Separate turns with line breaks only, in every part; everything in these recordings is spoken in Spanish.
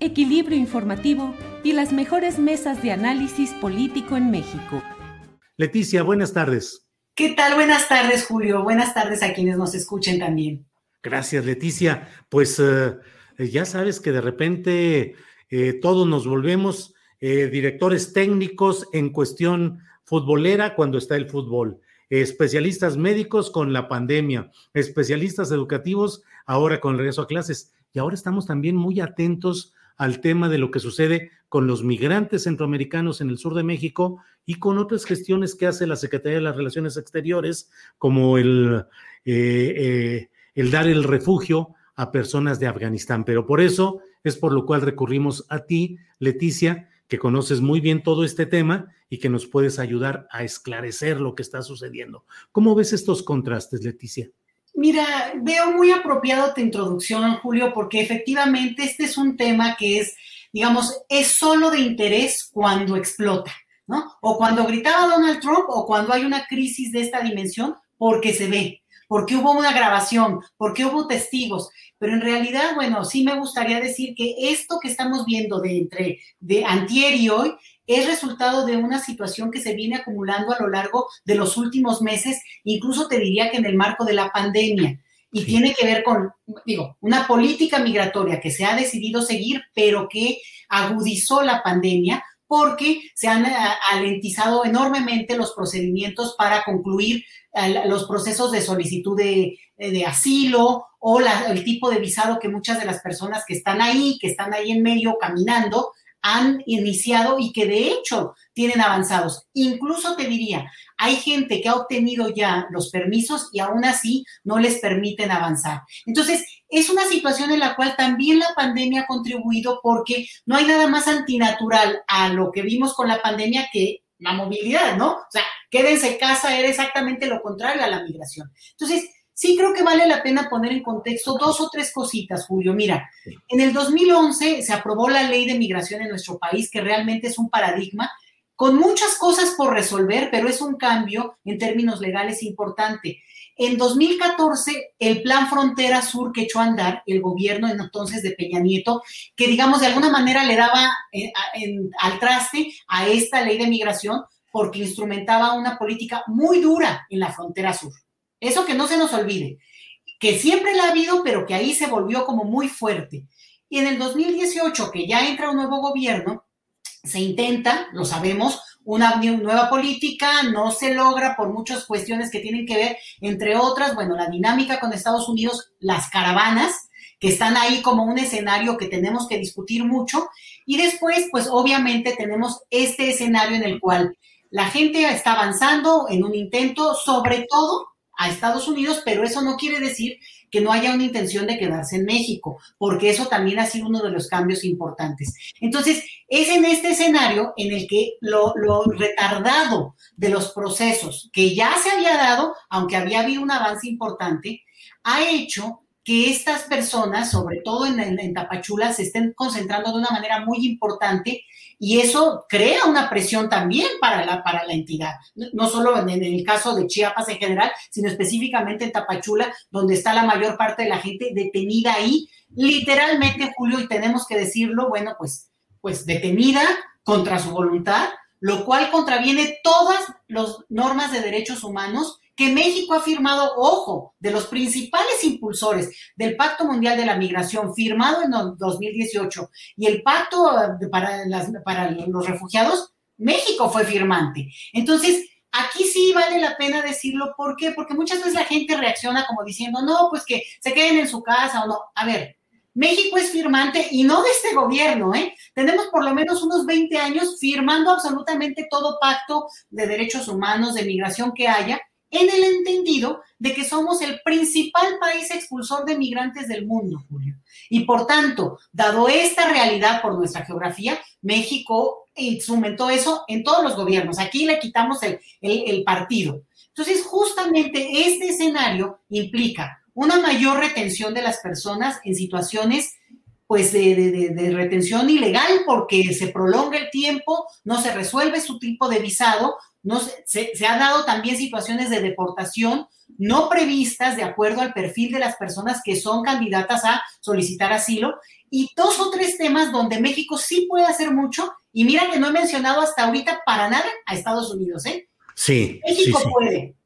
equilibrio informativo y las mejores mesas de análisis político en México.
Leticia, buenas tardes.
¿Qué tal? Buenas tardes, Julio. Buenas tardes a quienes nos escuchen también.
Gracias, Leticia. Pues eh, ya sabes que de repente eh, todos nos volvemos eh, directores técnicos en cuestión futbolera cuando está el fútbol, especialistas médicos con la pandemia, especialistas educativos ahora con regreso a clases. Y ahora estamos también muy atentos al tema de lo que sucede con los migrantes centroamericanos en el sur de México y con otras gestiones que hace la Secretaría de las Relaciones Exteriores, como el, eh, eh, el dar el refugio a personas de Afganistán. Pero por eso es por lo cual recurrimos a ti, Leticia, que conoces muy bien todo este tema y que nos puedes ayudar a esclarecer lo que está sucediendo. ¿Cómo ves estos contrastes, Leticia?
Mira, veo muy apropiado tu introducción, Julio, porque efectivamente este es un tema que es, digamos, es solo de interés cuando explota, ¿no? O cuando gritaba Donald Trump o cuando hay una crisis de esta dimensión, porque se ve, porque hubo una grabación, porque hubo testigos. Pero en realidad, bueno, sí me gustaría decir que esto que estamos viendo de entre de antier y hoy es resultado de una situación que se viene acumulando a lo largo de los últimos meses, incluso te diría que en el marco de la pandemia. Y tiene que ver con, digo, una política migratoria que se ha decidido seguir, pero que agudizó la pandemia porque se han eh, alentizado enormemente los procedimientos para concluir eh, los procesos de solicitud de, de asilo o el tipo de visado que muchas de las personas que están ahí, que están ahí en medio caminando, han iniciado y que de hecho tienen avanzados. Incluso te diría, hay gente que ha obtenido ya los permisos y aún así no les permiten avanzar. Entonces, es una situación en la cual también la pandemia ha contribuido porque no hay nada más antinatural a lo que vimos con la pandemia que la movilidad, ¿no? O sea, quédense en casa era exactamente lo contrario a la migración. Entonces, sí creo que vale la pena poner en contexto dos o tres cositas, Julio. Mira, en el 2011 se aprobó la ley de migración en nuestro país, que realmente es un paradigma con muchas cosas por resolver, pero es un cambio en términos legales importante. En 2014, el plan Frontera Sur que echó a andar el gobierno entonces de Peña Nieto, que digamos de alguna manera le daba eh, al traste a esta ley de migración porque instrumentaba una política muy dura en la frontera sur. Eso que no se nos olvide, que siempre la ha habido, pero que ahí se volvió como muy fuerte. Y en el 2018, que ya entra un nuevo gobierno, se intenta, lo sabemos, una nueva política, no se logra por muchas cuestiones que tienen que ver, entre otras, bueno, la dinámica con Estados Unidos, las caravanas, que están ahí como un escenario que tenemos que discutir mucho. Y después, pues obviamente tenemos este escenario en el cual la gente está avanzando en un intento, sobre todo a Estados Unidos, pero eso no quiere decir que no haya una intención de quedarse en México, porque eso también ha sido uno de los cambios importantes. Entonces, es en este escenario en el que lo, retardado de los procesos que ya se había dado, aunque había habido un avance importante, ha hecho que estas personas, sobre todo en, Tapachula, se estén concentrando de una manera muy importante y eso crea una presión también para la, para la entidad, no solo en, en, el caso de Chiapas en general, sino específicamente en Tapachula, donde está la mayor parte de la gente detenida ahí, literalmente, Julio, y tenemos que decirlo, bueno, pues, pues detenida contra su voluntad, lo cual contraviene todas las normas de derechos humanos que México ha firmado, ojo, de los principales impulsores del Pacto Mundial de la Migración firmado en 2018 y el Pacto eh, para, los Refugiados, México fue firmante. Entonces, aquí sí vale la pena decirlo. ¿Por qué? Porque muchas veces la gente reacciona como diciendo, no, pues que se queden en su casa o no. A ver, México es firmante y no de este gobierno, ¿eh? Tenemos por lo menos unos 20 años firmando absolutamente todo pacto de derechos humanos, de migración que haya, en el entendido de que somos el principal país expulsor de migrantes del mundo, Julio. Y por tanto, dado esta realidad por nuestra geografía, México instrumentó eso en todos los gobiernos. Aquí le quitamos el, partido. Entonces, justamente este escenario implica una mayor retención de las personas en situaciones pues de, retención ilegal porque se prolonga el tiempo, no se resuelve su tipo de visado, no se, se, ha dado también situaciones de deportación no previstas de acuerdo al perfil de las personas que son candidatas a solicitar asilo y dos o tres temas donde México sí puede hacer mucho y mira que no he mencionado hasta ahorita para nada a Estados Unidos, ¿eh?
Sí.
México puede,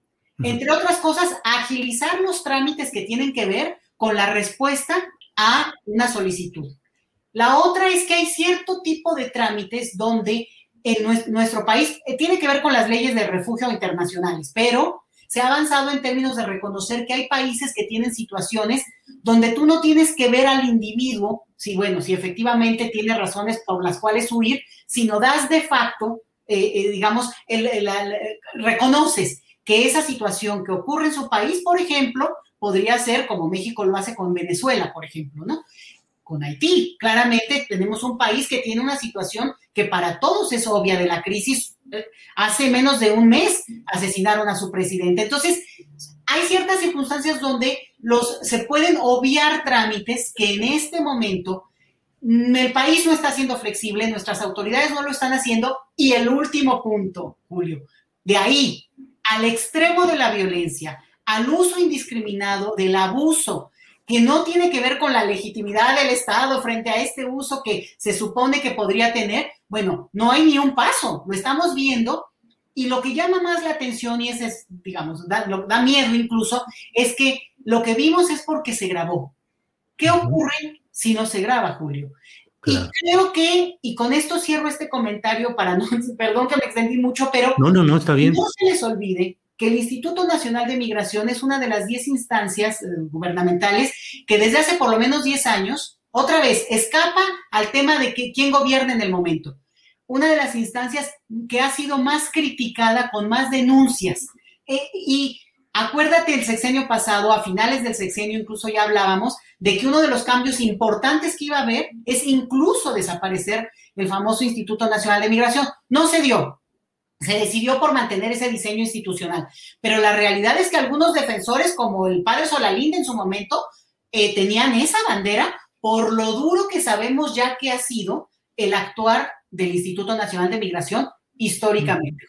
entre otras cosas, agilizar los trámites que tienen que ver con la respuesta a una solicitud. La otra es que hay cierto tipo de trámites donde en nuestro país eh, tiene que ver con las leyes de refugio internacionales, pero se ha avanzado en términos de reconocer que hay países que tienen situaciones donde tú no tienes que ver al individuo, si bueno, si efectivamente tiene razones por las cuales huir, sino das de facto, eh, eh, digamos, reconoces que esa situación que ocurre en su país, por ejemplo, podría ser como México lo hace con Venezuela, por ejemplo, ¿no? Con Haití. Claramente tenemos un país que tiene una situación que para todos es obvia de la crisis. Hace menos de un mes asesinaron a su presidente. Entonces, hay ciertas circunstancias donde los, se pueden obviar trámites que en este momento mm, el país no está siendo flexible, nuestras autoridades no lo están haciendo. Y el último punto, Julio, de ahí al extremo de la violencia, al uso indiscriminado del abuso, que no tiene que ver con la legitimidad del Estado frente a este uso que se supone que podría tener, bueno, no hay ni un paso, lo estamos viendo. Y lo que llama más la atención, y ese es, digamos, da, da miedo incluso, es que lo que vimos es porque se grabó. ¿Qué ocurre si no se graba, Julio? Y creo que, y con esto cierro este comentario para no, perdón que me extendí mucho, pero
no, no, no, está bien.
No se les olvide que el Instituto Nacional de Migración es una de las 10 instancias eh, gubernamentales que desde hace por lo menos 10 años, otra vez, escapa al tema de que, quién gobierna en el momento. Una de las instancias que ha sido más criticada con más denuncias. Eh, y acuérdate el sexenio pasado, a finales del sexenio incluso ya hablábamos de que uno de los cambios importantes que iba a haber es incluso desaparecer el famoso Instituto Nacional de Migración. No se dio, se decidió por mantener ese diseño institucional. Pero la realidad es que algunos defensores, como el padre Solalinde en su momento, eh, tenían esa bandera por lo duro que sabemos ya que ha sido el actuar del Instituto Nacional de Migración históricamente.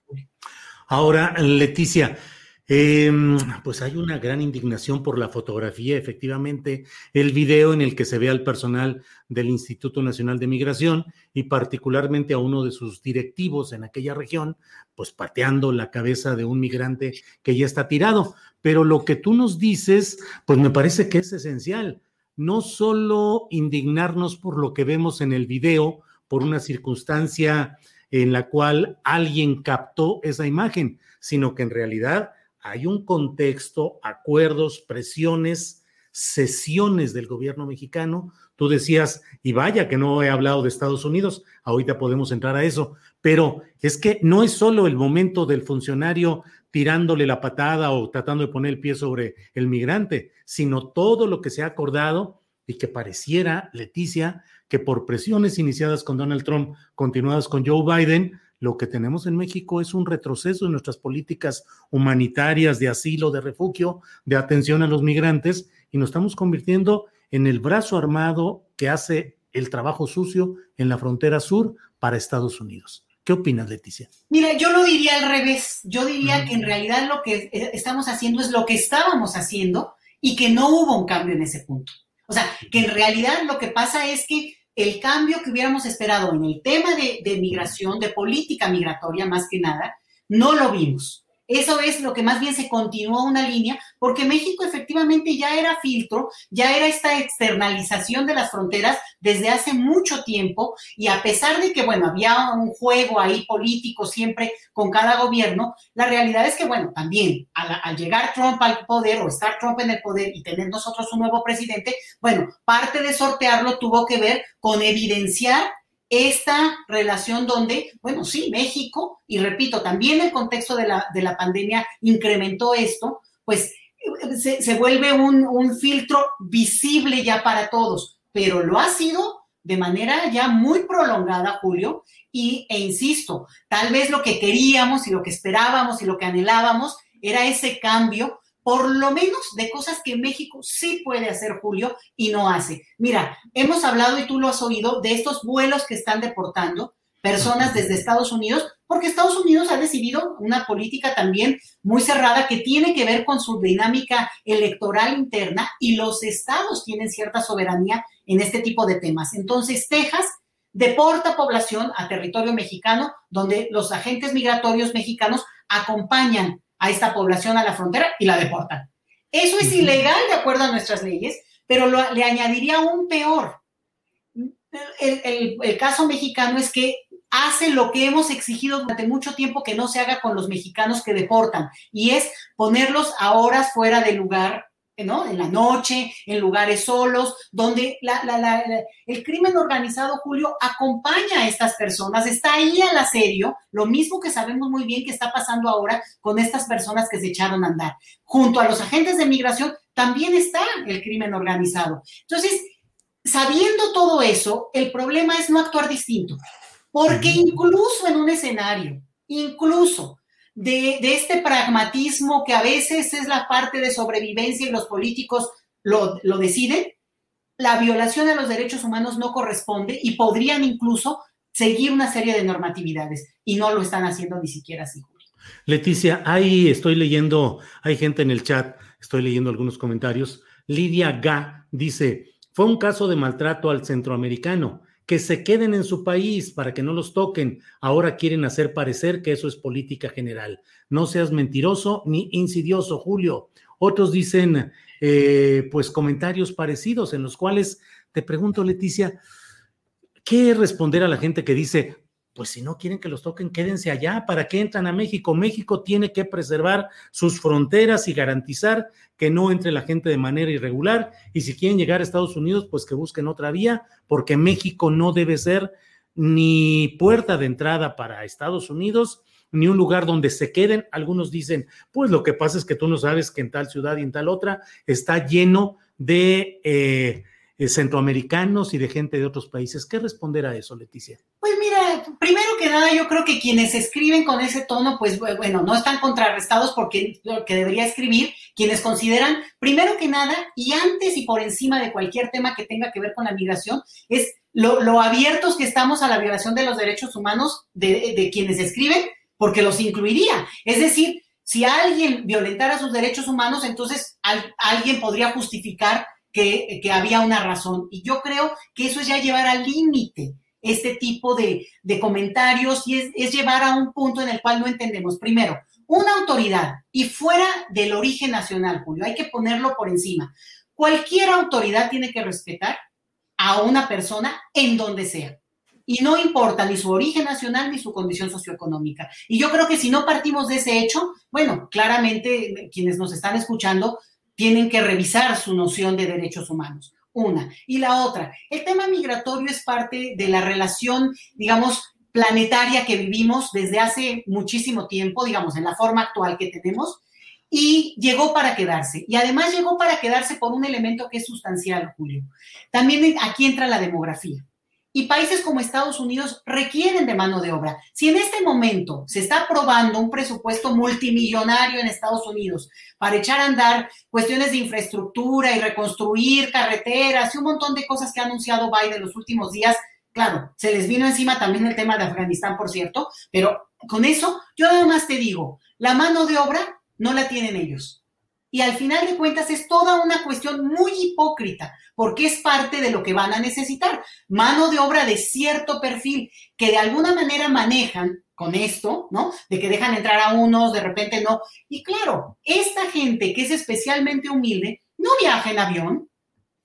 Ahora, Leticia, Em, pues hay una gran indignación por la fotografía, efectivamente, el video en el que se ve al personal del Instituto Nacional de Migración y particularmente a uno de sus directivos en aquella región, pues pateando la cabeza de un migrante que ya está tirado. Pero lo que tú nos dices, pues me parece que es esencial. No solo indignarnos por lo que vemos en el video, por una circunstancia en la cual alguien captó esa imagen, sino que en realidad hay un contexto, acuerdos, presiones, sesiones del gobierno mexicano. Tú decías, y vaya que no he hablado de Estados Unidos, ahorita podemos entrar a eso, pero es que no es solo el momento del funcionario tirándole la patada o tratando de poner el pie sobre el migrante, sino todo lo que se ha acordado y que pareciera, Leticia, que por presiones iniciadas con Donald Trump, continuadas con Joe Biden, lo que tenemos en México es un retroceso en nuestras políticas humanitarias de asilo, de refugio, de atención a los migrantes y nos estamos convirtiendo en el brazo armado que hace el trabajo sucio en la frontera sur para Estados Unidos. ¿Qué opinas, Leticia?
Mira, yo lo diría al revés. Yo diría que en realidad lo que eh, estamos haciendo es lo que estábamos haciendo y que no hubo un cambio en ese punto. O sea, que en realidad lo que pasa es que el cambio que hubiéramos esperado en el tema de, migración, de política migratoria más que nada, no lo vimos. Eso es lo que más bien se continuó una línea, porque México efectivamente ya era filtro, ya era esta externalización de las fronteras desde hace mucho tiempo, y a pesar de que, bueno, había un juego ahí político siempre con cada gobierno, la realidad es que, bueno, también al, llegar Trump al poder o estar Trump en el poder y tener nosotros un nuevo presidente, bueno, parte de sortearlo tuvo que ver con evidenciar esta relación donde, bueno, sí, México, y repito, también el contexto de la, de la pandemia incrementó esto, pues se, se vuelve un, un, filtro visible ya para todos, pero lo ha sido de manera ya muy prolongada, Julio, y, e insisto, tal vez lo que queríamos y lo que esperábamos y lo que anhelábamos era ese cambio por lo menos de cosas que México sí puede hacer, Julio, y no hace. Mira, hemos hablado y tú lo has oído de estos vuelos que están deportando personas desde Estados Unidos, porque Estados Unidos ha decidido una política también muy cerrada que tiene que ver con su dinámica electoral interna y los estados tienen cierta soberanía en este tipo de temas. Entonces, Texas deporta población a territorio mexicano, donde los agentes migratorios mexicanos acompañan a esta población a la frontera y la deportan. Eso es ilegal de acuerdo a nuestras leyes, pero lo, le añadiría un peor. El, el, el, caso mexicano es que hace lo que hemos exigido durante mucho tiempo que no se haga con los mexicanos que deportan, y es ponerlos a horas fuera del lugar ¿no? En la noche, en lugares solos, donde la, la, la, el crimen organizado, Julio, acompaña a estas personas, está ahí al asedio, lo mismo que sabemos muy bien que está pasando ahora con estas personas que se echaron a andar. Junto a los agentes de migración también está el crimen organizado. Entonces, sabiendo todo eso, el problema es no actuar distinto, porque incluso en un escenario, incluso de, este pragmatismo que a veces es la parte de sobrevivencia y los políticos lo, lo deciden, la violación a los derechos humanos no corresponde y podrían incluso seguir una serie de normatividades y no lo están haciendo ni siquiera así.
Leticia, ahí estoy leyendo, hay gente en el chat, estoy leyendo algunos comentarios. Lidia Ga dice, fue un caso de maltrato al centroamericano que se queden en su país para que no los toquen. Ahora quieren hacer parecer que eso es política general. No seas mentiroso ni insidioso, Julio. Otros dicen, eh, pues, comentarios parecidos en los cuales te pregunto, Leticia, ¿qué responder a la gente que dice, pues si no quieren que los toquen, quédense allá. ¿Para qué entran a México? México tiene que preservar sus fronteras y garantizar que no entre la gente de manera irregular. Y si quieren llegar a Estados Unidos, pues que busquen otra vía, porque México no debe ser ni puerta de entrada para Estados Unidos, ni un lugar donde se queden. Algunos dicen, pues lo que pasa es que tú no sabes que en tal ciudad y en tal otra está lleno de... Eh, eh, centroamericanos y de gente de otros países. ¿Qué responder a eso, Leticia?
Pues mira, primero que nada, yo creo que quienes escriben con ese tono, pues bueno, no están contrarrestados porque lo que debería escribir, quienes consideran, primero que nada, y antes y por encima de cualquier tema que tenga que ver con la migración, es lo, abiertos que estamos a la violación de los derechos humanos de, quienes escriben, porque los incluiría. Es decir, si alguien violentara sus derechos humanos, entonces al, alguien podría justificar que, que, había una razón. Y yo creo que eso es ya llevar al límite este tipo de, de comentarios y es, es, llevar a un punto en el cual no entendemos. Primero, una autoridad y fuera del origen nacional, Julio, hay que ponerlo por encima. Cualquier autoridad tiene que respetar a una persona en donde sea. Y no importa ni su origen nacional ni su condición socioeconómica. Y yo creo que si no partimos de ese hecho, bueno, claramente quienes nos están escuchando tienen que revisar su noción de derechos humanos. Una. Y la otra, el tema migratorio es parte de la relación, digamos, planetaria que vivimos desde hace muchísimo tiempo, digamos, en la forma actual que tenemos, y llegó para quedarse. Y además llegó para quedarse por un elemento que es sustancial, Julio. También aquí entra la demografía. Y países como Estados Unidos requieren de mano de obra. Si en este momento se está aprobando un presupuesto multimillonario en Estados Unidos para echar a andar cuestiones de infraestructura y reconstruir carreteras y un montón de cosas que ha anunciado Biden los últimos días, claro, se les vino encima también el tema de Afganistán, por cierto, pero con eso yo nada más te digo, la mano de obra no la tienen ellos. Y al final de cuentas es toda una cuestión muy hipócrita, porque es parte de lo que van a necesitar. Mano de obra de cierto perfil que de alguna manera manejan con esto, ¿no? De que dejan entrar a unos, de repente no. Y claro, esta gente que es especialmente humilde no viaja en avión.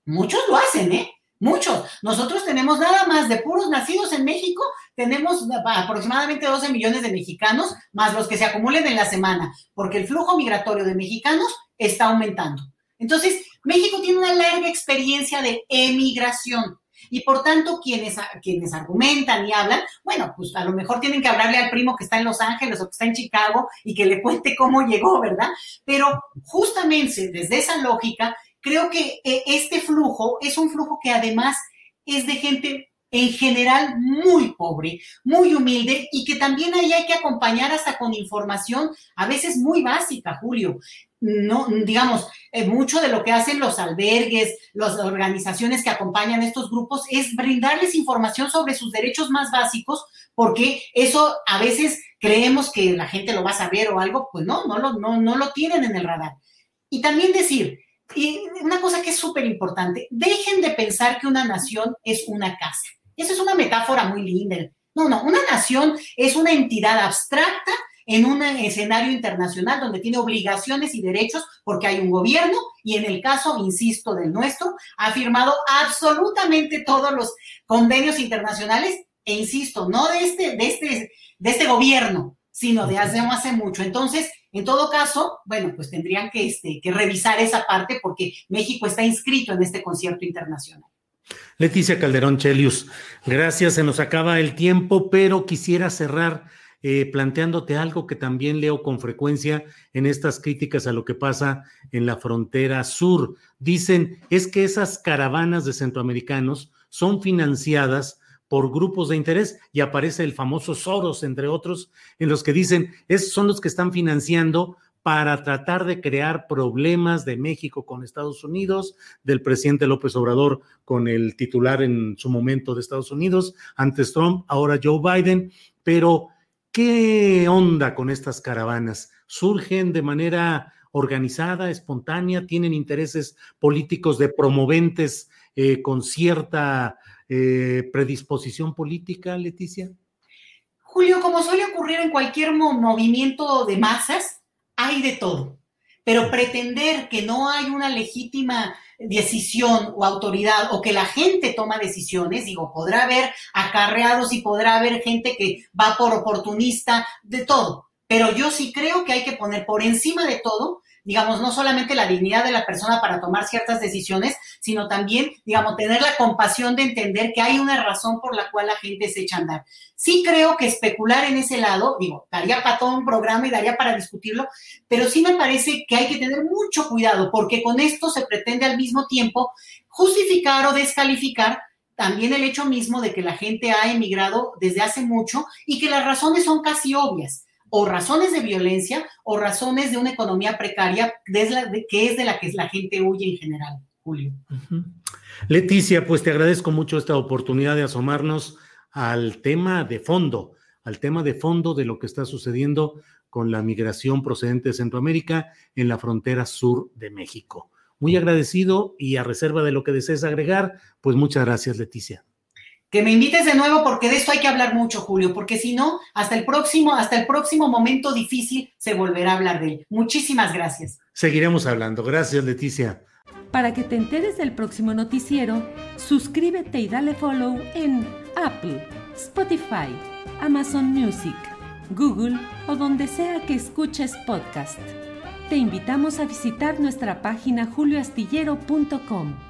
Muchos lo hacen, ¿eh? Muchos. Nosotros tenemos nada más de puros nacidos en México, tenemos aproximadamente 12 millones de mexicanos, más los que se acumulen en la semana, porque el flujo migratorio de mexicanos está aumentando. Entonces, México tiene una larga experiencia de emigración. Y por tanto, quienes, quienes argumentan y hablan, bueno, pues a lo mejor tienen que hablarle al primo que está en Los Ángeles o que está en Chicago y que le cuente cómo llegó, ¿verdad? Pero justamente desde esa lógica, creo que eh, este flujo es un flujo que además es de gente en general muy pobre, muy humilde y que también ahí hay que acompañar hasta con información a veces muy básica, Julio no, digamos, eh, mucho de lo que hacen los albergues, las organizaciones que acompañan estos grupos es brindarles información sobre sus derechos más básicos, porque eso a veces creemos que la gente lo va a saber o algo, pues no, no lo, no, no lo tienen en el radar. Y también decir, y una cosa que es súper importante, dejen de pensar que una nación es una casa. Esa es una metáfora muy linda. No, no, una nación es una entidad abstracta en un escenario internacional donde tiene obligaciones y derechos porque hay un gobierno y en el caso, insisto, del nuestro, ha firmado absolutamente todos los convenios internacionales e insisto, no de este, de este, de este gobierno, sino de hace, hace mucho. Entonces, en todo caso, bueno, pues tendrían que, este, que revisar esa parte porque México está inscrito en este concierto internacional.
Leticia Calderón Chelius, gracias, se nos acaba el tiempo, pero quisiera cerrar eh, planteándote algo que también leo con frecuencia en estas críticas a lo que pasa en la frontera sur. Dicen, es que esas caravanas de centroamericanos son financiadas por grupos de interés y aparece el famoso Soros, entre otros, en los que dicen, es, son los que están financiando para tratar de crear problemas de México con Estados Unidos, del presidente López Obrador con el titular en su momento de Estados Unidos, antes Trump, ahora Joe Biden, pero ¿Qué onda con estas caravanas? ¿Surgen de manera organizada, espontánea? ¿Tienen intereses políticos de promoventes eh, con cierta eh, predisposición política, Leticia?
Julio, como suele ocurrir en cualquier movimiento de masas, hay de todo. Pero pretender que no hay una legítima decisión o autoridad o que la gente toma decisiones, digo, podrá haber acarreados y podrá haber gente que va por oportunista, de todo. Pero yo sí creo que hay que poner por encima de todo digamos, no solamente la dignidad de la persona para tomar ciertas decisiones, sino también, digamos, tener la compasión de entender que hay una razón por la cual la gente se echa a andar. Sí creo que especular en ese lado, digo, daría para todo un programa y daría para discutirlo, pero sí me parece que hay que tener mucho cuidado porque con esto se pretende al mismo tiempo justificar o descalificar también el hecho mismo de que la gente ha emigrado desde hace mucho y que las razones son casi obvias o razones de violencia o razones de una economía precaria que es de la que la gente huye en general, Julio.
Leticia, pues te agradezco mucho esta oportunidad de asomarnos al tema de fondo, al tema de fondo de lo que está sucediendo con la migración procedente de Centroamérica en la frontera sur de México. Muy agradecido y a reserva de lo que desees agregar, pues muchas gracias, Leticia
que me invites de nuevo porque de esto hay que hablar mucho, Julio, porque si no, hasta el próximo, hasta el próximo momento difícil se volverá a hablar de él. Muchísimas gracias.
Seguiremos hablando. Gracias, Leticia.
Para que te enteres del próximo noticiero, suscríbete y dale follow en Apple, Spotify, Amazon Music, Google o donde sea que escuches podcast. Te invitamos a visitar nuestra página julioastillero.com.